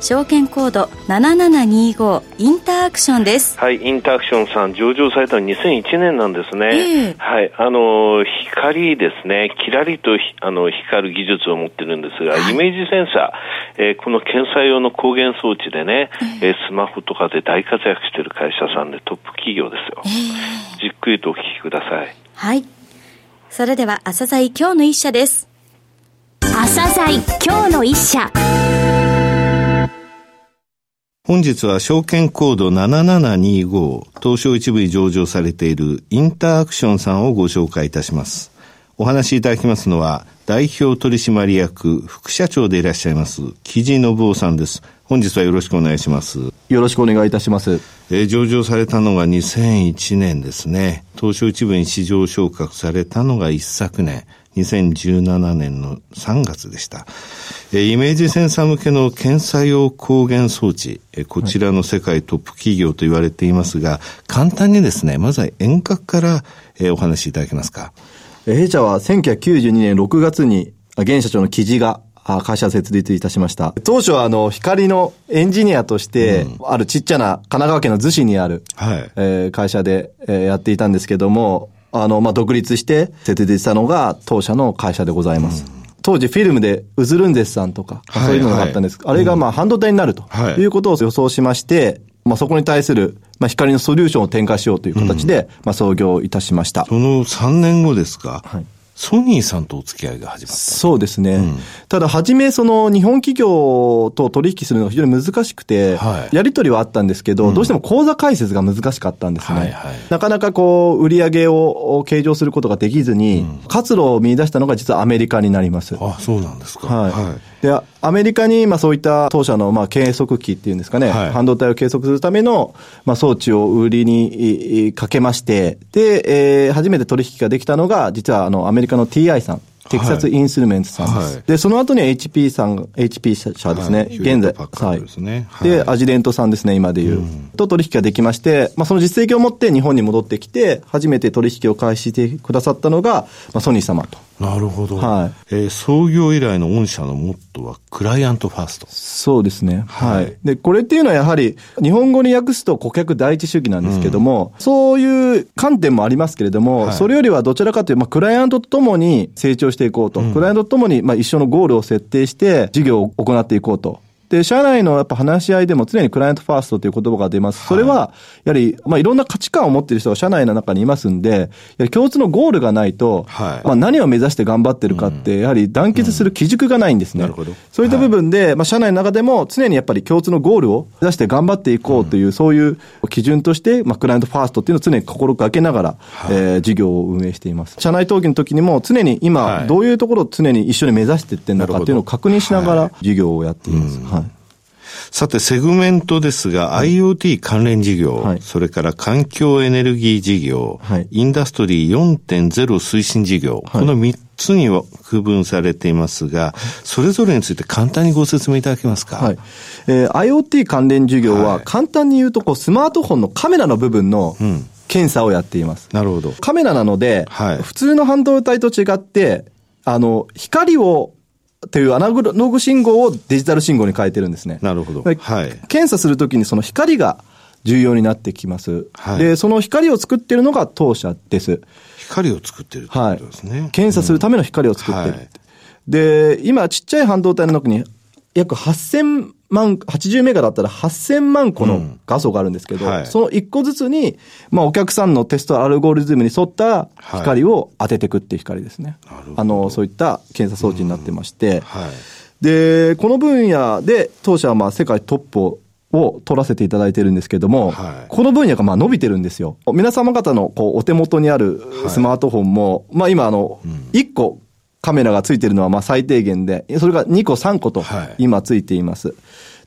証券コード7725インターアクションです。はいインターアクションさん上場されたの2001年なんですね、えー、はいあの光ですね。キラリとあの光る技術を持ってるんですが、はい、イメージセンサー、えー、この検査用の光源装置でね、えー、スマホとかで大活躍している会社さんでトップ企業ですよ、えー、じっくりとお聞きください。はい。それでは朝鮮今日の一社です。朝鮮今日の一社本日は証券コード7725東証一部に上場されているインターアクションさんをご紹介いたします。お話しいただきますのは代表取締役副社長でいらっしゃいます木地信夫さんです。本日はよろしくお願いします。よろしくお願いいたします。えー、上場されたのが2001年ですね。東証一部に市場昇格されたのが一昨年。2017年の3月でした。イメージセンサー向けの検査用光源装置、こちらの世界トップ企業と言われていますが、簡単にですね、まずは遠隔からお話しいただけますか。弊社は1992年6月に現社長の記事が会社設立いたしました。当初はあの、光のエンジニアとして、あるちっちゃな神奈川県の逗子にある、はい、えー、会社で、えー、やっていたんですけども、あの、まあ、独立して設立したのが当社の会社でございます。うん当時フィルムでウズルンデスさんとか、そういうのがあったんです。はいはい、あれがまあ半導体になるということを予想しまして、まあそこに対するまあ光のソリューションを展開しようという形で、まあ創業いたしました。その3年後ですか。はいソニーさんとお付き合いが始まった。そうですね。うん、ただ、初め、その、日本企業と取引するのが非常に難しくて、はい、やり取りはあったんですけど、うん、どうしても口座開設が難しかったんですね。はいはい、なかなかこう、売り上げを計上することができずに、うん、活路を見出したのが実はアメリカになります。あ、そうなんですか。はい。はい、で、アメリカに、まあそういった当社の、まあ計測器っていうんですかね、はい、半導体を計測するための、まあ装置を売りにかけまして、で、えー、初めて取引ができたのが、実はあの、アメリカの TI さん。テキサスインスルメントさんです。はい、で、その後に HP さん、HP 社ですね。はい、現在、はい。で、アジデントさんですね、今でいう。うん、と取引ができまして、まあ、その実績を持って日本に戻ってきて、初めて取引を開始してくださったのが、まあ、ソニー様と。なるほど。はい。えー、創業以来の御社のモットーは、クライアントファースト。そうですね。はい。で、これっていうのはやはり、日本語に訳すと顧客第一主義なんですけども、うん、そういう観点もありますけれども、はい、それよりはどちらかというと、まあ、クライアントと共に成長していこうと。うん、クライアントと共に、まあ、一緒のゴールを設定して、事業を行っていこうと。で、社内のやっぱ話し合いでも常にクライアントファーストという言葉が出ます。それは、やはり、まあいろんな価値観を持っている人が社内の中にいますんで、共通のゴールがないと、はい、まあ何を目指して頑張ってるかって、やはり団結する基軸がないんですね。なるほど。そういった部分で、まあ社内の中でも常にやっぱり共通のゴールを目指して頑張っていこうという、そういう基準として、まあクライアントファーストっていうのを常に心がけながら、はい、えー、事業を運営しています。社内登記の時にも常に今、どういうところを常に一緒に目指していってんだかっていうのを確認しながら事業をやっています。はいさて、セグメントですが、はい、IoT 関連事業、はい、それから環境エネルギー事業、はい、インダストリー4.0推進事業、この3つには区分されていますが、それぞれについて簡単にご説明いただけますか？はい。えー、IoT 関連事業は、簡単に言うと、こう、スマートフォンのカメラの部分の、検査をやっています。なるほど。カメラなので、はい、普通の半導体と違って、あの、光をというアナログ信号をデジタル信号に変えてるんですね。なるほど。はい。検査するときにその光が重要になってきます。はい。で、その光を作ってるのが当社です。光を作ってるってことですね。はい、検査するための光を作ってる。うんはい、で、今ちっちゃい半導体の中に約8000万、80メガだったら8000万個の画素があるんですけど、うんはい、その1個ずつに、まあお客さんのテストアルゴリズムに沿った光を当てていくっていう光ですね。はい、あの、そういった検査装置になってまして、うん。はい、で、この分野で当社はまあ世界トップをを取らせていただいてるんですけども、はい、この分野がまあ伸びてるんですよ。皆様方のこうお手元にあるスマートフォンも、はい、まあ今あの、1個カメラがついてるのはまあ最低限で、それが2個3個と今ついています。はい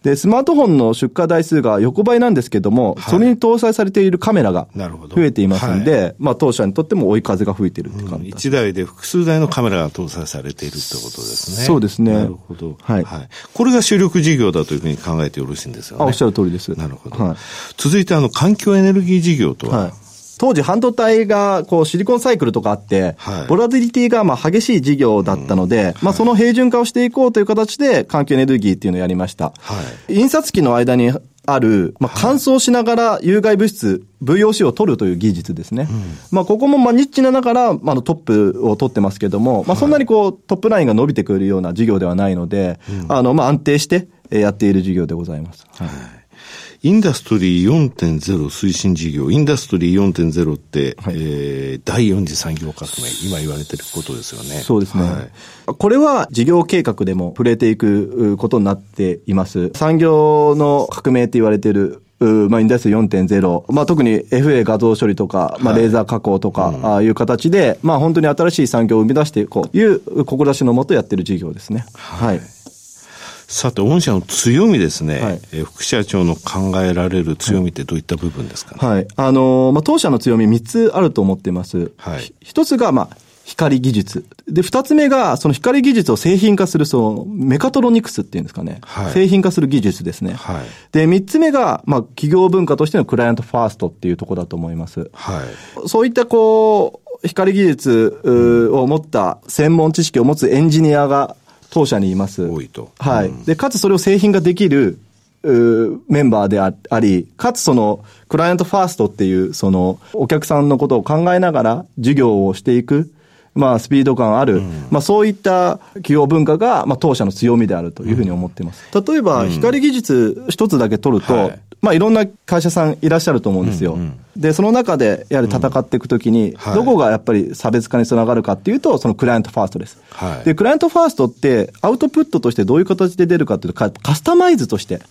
で、スマートフォンの出荷台数が横ばいなんですけども、はい、それに搭載されているカメラが増えていますんで、はい、まあ当社にとっても追い風が吹いているって感じ、うん、1台で複数台のカメラが搭載されているってことですね。そうですね。なるほど。はい。はい、これが主力事業だというふうに考えてよろしいんですよね。あ、おっしゃる通りです。なるほど。はい、続いて、あの、環境エネルギー事業とは、はい当時半導体がこうシリコンサイクルとかあって、はい、ボラディリティがまあ激しい事業だったので、うん、まあその平準化をしていこうという形で環境エネルギーっていうのをやりました。はい、印刷機の間にある、まあ、乾燥しながら有害物質、VOC を取るという技術ですね。うん、まあ、ここもまあニッチながら、まあ、トップを取ってますけども、まあ、そんなにこう、トップラインが伸びてくるような事業ではないので、うん、あの、まあ、安定してやっている事業でございます。はいインダストリー4.0推進事業、インダストリー4.0って、はい、えー、第4次産業革命、今言われてることですよね。そうですね。はい、これは事業計画でも触れていくことになっています。産業の革命って言われてるまあ、インダストリー4.0、まあ、特に FA 画像処理とか、まあ、レーザー加工とか、ああいう形で、まあ、本当に新しい産業を生み出していこうという志のもとやってる事業ですね。はい、はいさて、御社の強みですね、はい、え副社長の考えられる強みってどういった部分ですかね？はい。あのー、まあ、当社の強み3つあると思っています。はい。一つが、まあ、光技術。で、二つ目が、その光技術を製品化する、その、メカトロニクスっていうんですかね。はい、製品化する技術ですね。はい、で、三つ目が、まあ、企業文化としてのクライアントファーストっていうところだと思います。はい。そういった、こう、光技術を持った専門知識を持つエンジニアが当社にいます。多いと。はい。で、かつそれを製品ができる、メンバーであり、かつその、クライアントファーストっていう、その、お客さんのことを考えながら、授業をしていく、まあ、スピード感ある、うん、まあ、そういった企業文化が、まあ、当社の強みであるというふうに思っています。例えば、光技術一つだけ取ると、はいまあ、いろんな会社さんいらっしゃると思うんですよ。うんうん、で、その中で、やはり戦っていくときに、どこがやっぱり差別化につながるかっていうと、そのクライアントファーストです。はい、で、クライアントファーストって、アウトプットとしてどういう形で出るかっていうと、カスタマイズとして。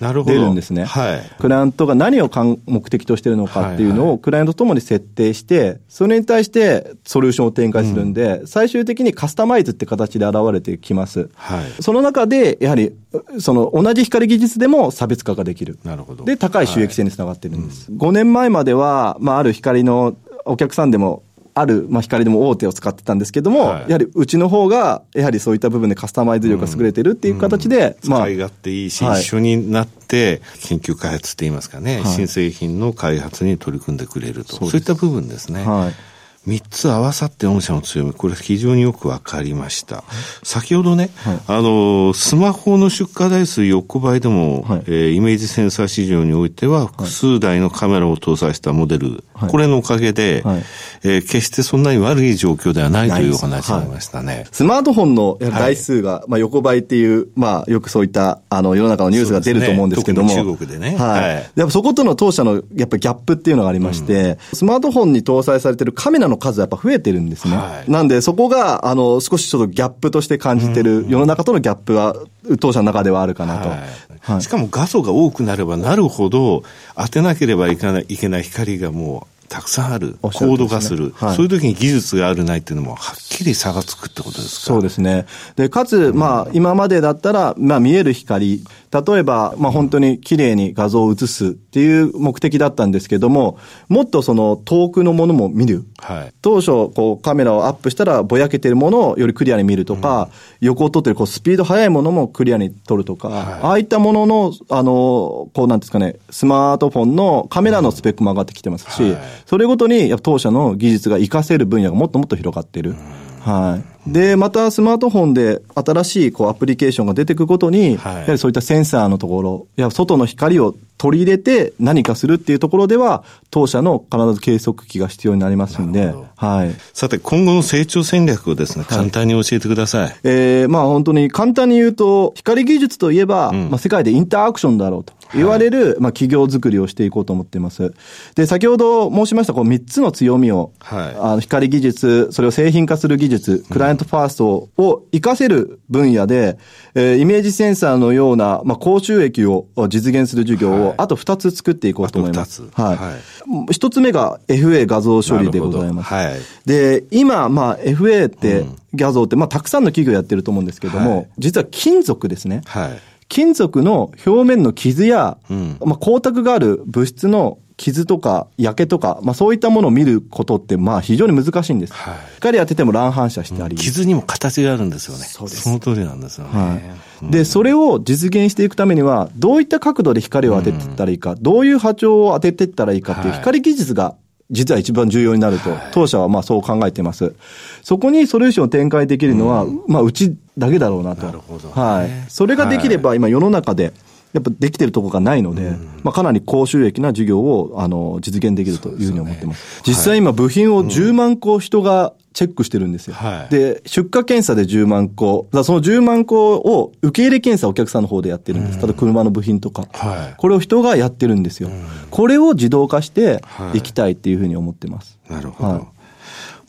出るんですね。はい。クライアントが何を目的としてるのかっていうのをクライアントともに設定して、それに対してソリューションを展開するんで、うん、最終的にカスタマイズって形で現れてきます。はい。その中で、やはり、その同じ光技術でも差別化ができる。なるほど。で、高い収益性につながってるんです。はいうん、5年前までは、まあ、ある光のお客さんでもある、まあ、光でも大手を使ってたんですけども、はい、やはりうちの方が、やはりそういった部分でカスタマイズ力が優れてるっていう形で、うん、まあ。使い勝手いいし、はい、一緒になって、研究開発って言いますかね、はい、新製品の開発に取り組んでくれると。そういった部分ですね。はい。三つ合わさって御社の。強み、これ非常によくわかりました。先ほどね、はい、あの、スマホの出荷台数横ばいでも、はい、えー、イメージセンサー市場においては複数台のカメラを搭載したモデル、はい、これのおかげで、はい、えー、決してそんなに悪い状況ではないというお話がありましたね。スマートフォンの台数が、まあ、横ばいっていう、まあ、よくそういった、あの、世の中のニュースが出ると思うんですけども。ね、中国でね。はい。やっぱそことの当社の、やっぱギャップっていうのがありまして、うん、スマートフォンに搭載されてるカメラの数はやっぱ増えてるるんですね。はい、なんで、そこが、あの、少しちょっとギャップとして感じてる、世の中とのギャップは、当社の中ではあるかなと。はいはい、しかも画素が多くなればなるほど、当てなければいけないいけない光がもう、たくさんある、高度化する、はい、そういう時に技術があるないっていうのも、はっきり差がつくってことですか？そうですね。で、かつ、まあ、今までだったら、まあ、見える光、例えば、まあ、本当に綺麗に画像を映すっていう目的だったんですけども、もっとその遠くのものも見る。はい、当初、こう、カメラをアップしたら、ぼやけてるものをよりクリアに見るとか、うん、横を撮ってる、こう、スピード速いものもクリアに撮るとか、はい、ああいったものの、あの、こう、なんですかね、スマートフォンのカメラのスペックも上がってきてますし、はいそれごとに、やっぱ当社の技術が活かせる分野がもっともっと広がっている。はい。で、またスマートフォンで新しいこうアプリケーションが出てくるごとに、はい、やはりそういったセンサーのところ、いや、外の光を取り入れて何かするっていうところでは、当社の必ず計測器が必要になりますんで、はい。さて、今後の成長戦略をですね、簡単に教えてください。はい、えー、まあ本当に簡単に言うと、光技術といえば、うん、まあ世界でインターアクションだろうと。言われる、はい、まあ、企業づくりをしていこうと思っています。で、先ほど申しました、こう、3つの強みを、はい、あの、光技術、それを製品化する技術、クライアントファーストを活かせる分野で、えー、イメージセンサーのような、まあ、高収益を実現する授業を、あと2つ作っていこうと思います。はい。はい、1つ目が FA 画像処理でございます。はい。で、今、まあ、FA って、画像って、まあ、たくさんの企業やってると思うんですけども、はい、実は金属ですね。はい。金属の表面の傷や、うん、まあ、光沢がある物質の傷とか焼けとか、まあそういったものを見ることってまあ非常に難しいんです。はい、光当てても乱反射してあり、うん、傷にも形があるんですよね。そうです。その通りなんですよね。はい、で、それを実現していくためには、どういった角度で光を当てていったらいいか、うん、どういう波長を当てていったらいいかっていう光技術が実は一番重要になると、当社はまあそう考えています。そこにソリューションを展開できるのは、まあうちだけだろうなと。なるほど、はい。それができれば今世の中で、やっぱできてるところがないので、まあ、かなり高収益な事業をあの実現できるというふうに思ってます。すね、実際今部品を10万個人がチェックしてるんですよ。はい、で、出荷検査で10万個。だその10万個を受け入れ検査お客さんの方でやってるんです。ただ車の部品とか。はい、これを人がやってるんですよ。これを自動化していきたいっていうふうに思ってます。なるほど。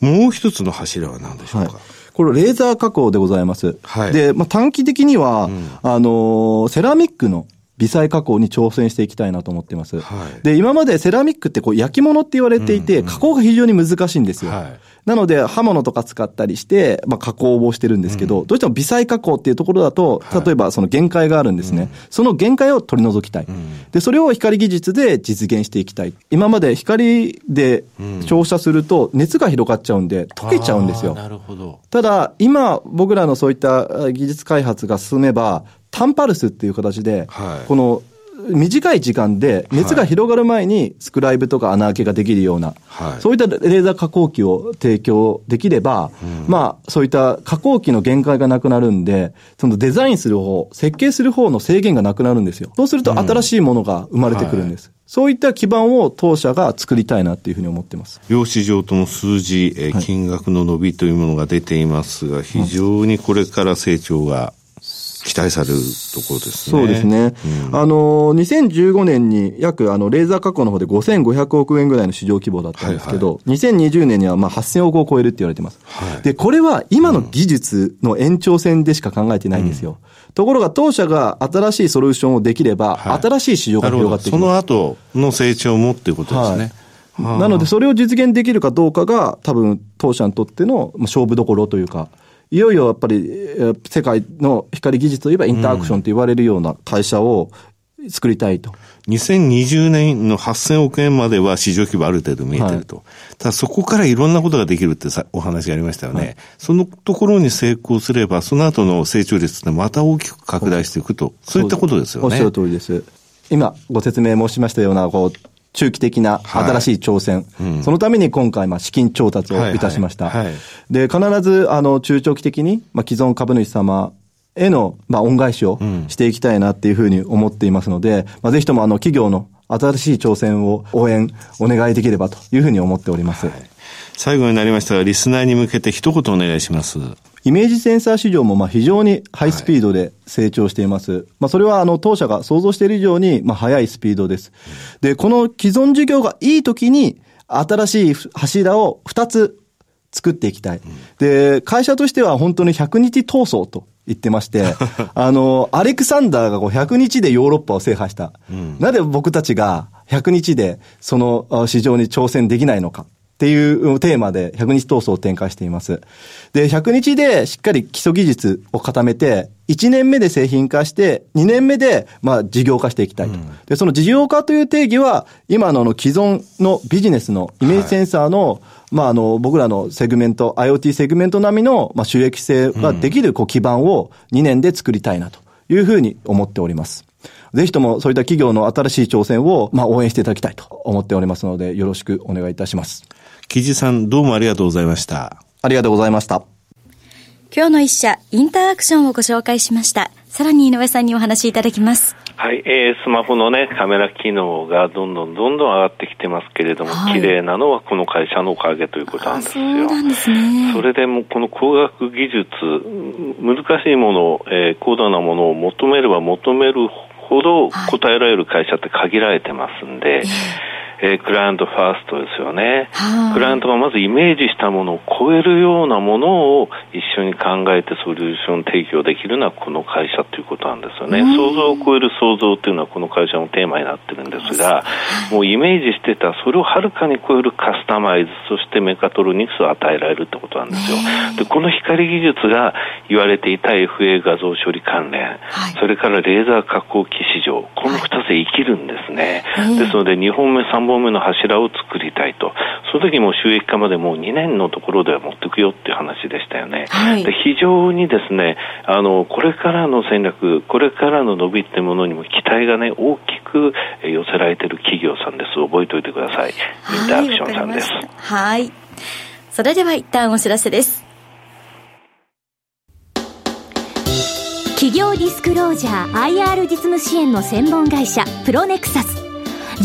もう一つの柱は何でしょうか、これレーザー加工でございます。はい、で、まあ、短期的には、うん、あの、セラミックの微細加工に挑戦していきたいなと思ってます。はい、で、今までセラミックってこう焼き物って言われていて、加工が非常に難しいんですよ。はい、なので、刃物とか使ったりして、まあ、加工をしてるんですけど、うん、どうしても微細加工っていうところだと、例えばその限界があるんですね。はい、その限界を取り除きたい、うん、で、それを光技術で実現していきたい。今まで光で照射すると熱が広がっちゃうんで、溶けちゃうんですよ。なるほど。ただ、今、僕らのそういった技術開発が進めば、タンパルスっていう形で、はい、この短い時間で熱が広がる前にスクライブとか穴開けができるような、はい、そういったレーザー加工機を提供できれば、うん、まあそういった加工機の限界がなくなるんで、そのデザインする方、設計する方の制限がなくなるんですよ。そうすると新しいものが生まれてくるんです。うんはい。そういった基盤を当社が作りたいなっていうふうに思ってます。用紙上とも数字、え金額の伸びというものが出ていますが、非常にこれから成長が期待されるところですね。そうですね。うん、あの、2015年に約、あの、レーザー加工の方で5500億円ぐらいの市場規模だったんですけど、はいはい、2020年にはまあ8000億を超えるって言われてます。はい、で、これは今の技術の延長線でしか考えてないんですよ。うん、ところが当社が新しいソリューションをできれば、はい、新しい市場が広がっていく。その後の成長もっていうことですね。はい、なので、それを実現できるかどうかが、多分、当社にとっての勝負どころというか、いよいよやっぱり世界の光技術といえばインターアクションと言われるような会社を作りたいと。2020年の8000億円までは市場規模ある程度見えてると。はい、ただそこからいろんなことができるってさお話がありましたよね、はい、そのところに成功すれば、その後の成長率ってまた大きく拡大していくと。そういったことですよね。おっしゃる通りです。今ご説明申しましたような、こう、中期的な新しい挑戦、はいうん、そのために今回、まあ、資金調達をいたしました。はい。はい、で、必ず、あの、中長期的に、まあ、既存株主様への、まあ、恩返しをしていきたいなっていうふうに思っていますので、まあ、ぜひとも、あの、企業の新しい挑戦を応援、お願いできればというふうに思っております。最後になりましたが、リスナーに向けて一言お願いします。イメージセンサー市場もまあ非常にハイスピードで成長しています。はい、まあそれはあの当社が想像している以上にまあ速いスピードです。で、この既存事業がいい時に新しい柱を2つ作っていきたい。で、会社としては本当に100日闘争と言ってまして、あの、アレクサンダーがこう100日でヨーロッパを制覇した。うん、なぜ僕たちが100日でその市場に挑戦できないのか。っていうテーマで100日闘争を展開しています。で、100日でしっかり基礎技術を固めて、1年目で製品化して、2年目で、まあ、事業化していきたいと。うん、で、その事業化という定義は、今のあの既存のビジネスのイメージセンサーの、はい、まあ、あの、僕らのセグメント、IoT セグメント並みの、まあ、収益性ができる、こう、基盤を2年で作りたいなというふうに思っております。ぜひともそういった企業の新しい挑戦を、まあ、応援していただきたいと思っておりますので、よろしくお願いいたします。木地さん、どうもありがとうございました。ありがとうございました。今日の一社、インターアクションをご紹介しました。さらに井上さんにお話しいただきます。はい、えー、スマホのね、カメラ機能がどんどんどんどん上がってきてますけれども、はい、綺麗なのはこの会社のおかげということなんですよ。そうなんですね。それでもこの工学技術、難しいもの、えー、高度なものを求めれば求めるほど答えられる会社って限られてますんで、はいえー、クライアントファーストですよね。クライアントがまずイメージしたものを超えるようなものを一緒に考えてソリューション提供できるのはこの会社ということなんですよね。想像を超える創造というのはこの会社のテーマになってるんですが、もうイメージしてたそれをはるかに超えるカスタマイズ、そしてメカトロニクスを与えられるってことなんですよ。で、この光技術が言われていた FA 画像処理関連、はい、それからレーザー加工機市場、この2つで生きるんですね。はい、ですので、2本目、3本目の柱を作りたいと。その時も収益化までもう2年のところでは持っていくよっていう話でしたよね。はい、で非常にですね、あの、これからの戦略、これからの伸びってものにも期待がね、大きく寄せられている企業さんです。覚えておいてください。インターアクションさんです。はい。それでは一旦お知らせです。企業ディスクロージャー IR 実務支援の専門会社プロネクサス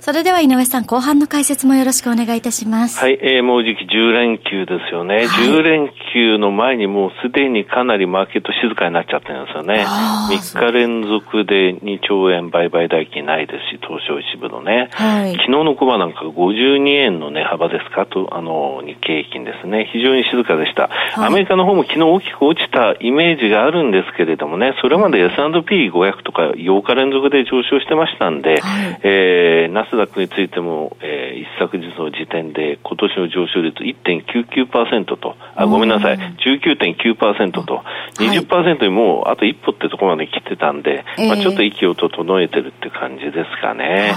それでは井上さん、後半の解説もよろしくお願いいたします。はい、えー、もうじき10連休ですよね。はい、10連休の前にもうすでにかなりマーケット静かになっちゃってるんですよね。3日連続で2兆円売買代金ないですし、東証一部のね。はい、昨日のコマなんか52円の値、ね、幅ですか？と、あの、日経平均ですね。非常に静かでした。はい、アメリカの方も昨日大きく落ちたイメージがあるんですけれどもね、それまで S&P500 とか8日連続で上昇してましたんで、はい、えー、ナスダックについても、えー、一昨日の時点で今年の上昇率1.99%と、あ、ごめんなさい、19.9%と、20%にもうあと一歩ってところまで来てたんで、はい、まあ、ちょっと息を整えてるって感じですかね。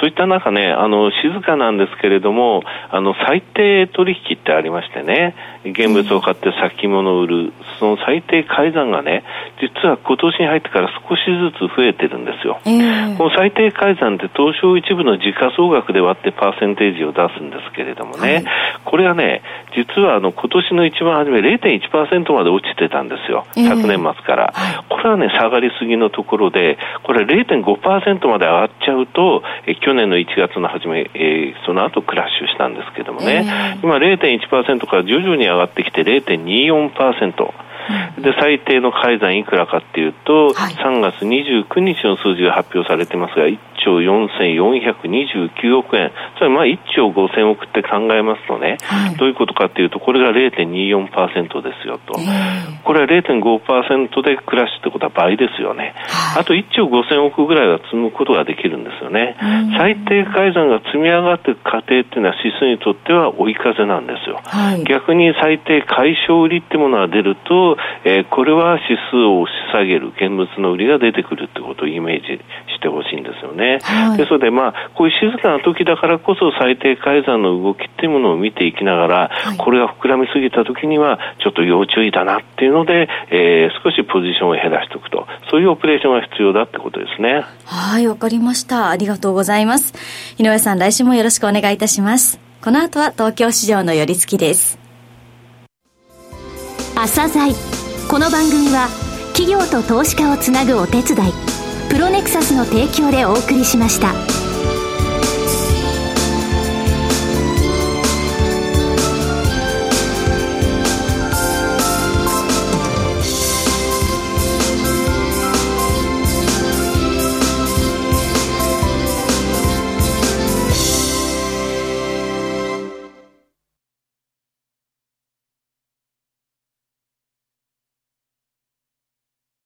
そういった中ね、あの、静かなんですけれども、あの、最低取引ってありましてね、現物を買って先物を売る、その最低改ざんがね、実は今年に入ってから少しずつ増えてるんですよ。えー、この最低改ざんって東証一部の時価総額で割ってパーセンテージを出すんですけれどもね、はい、これはね、実はあの今年の一番初め0.1%まで落ちてたんですよ、昨年末から。えー、これはね、下がりすぎのところで、これ0.5%まで上がっちゃうと、え去年の1月の初め、えー、その後クラッシュしたんですけどもね、えー、今0.1%から徐々に上がってきて0.24%。で最低の改ざんいくらかっていうと、はい、3月29日の数字が発表されてますが1兆4429億円。つまりまあ1兆5000億って考えますとね、はい、どういうことかっていうとこれが0.24%ですよと、えー、これは0.5%でクラッシュってことは倍ですよね、はい、あと1兆5000億ぐらいは積むことができるんですよね。最低改ざんが積み上がっていく過程っていうのは指数にとっては追い風なんですよ、逆に最低解消売りってものが出るとえー、これは指数を押し下げる現物の売りが出てくるってことをイメージしてほしいんですよね。はい、ですので、まあ、こういう静かな時だからこそ最低改ざんの動きっていうものを見ていきながら、はい、これが膨らみすぎた時にはちょっと要注意だなっていうので、えー、少しポジションを減らしておくと、そういうオペレーションが必要だってことですね。はい、わかりました。ありがとうございます。井上さん、来週もよろしくお願いいたします。この後は東京市場の寄り付きです。朝鮮この番組は企業と投資家をつなぐお手伝いプロネクサスの提供でお送りしました。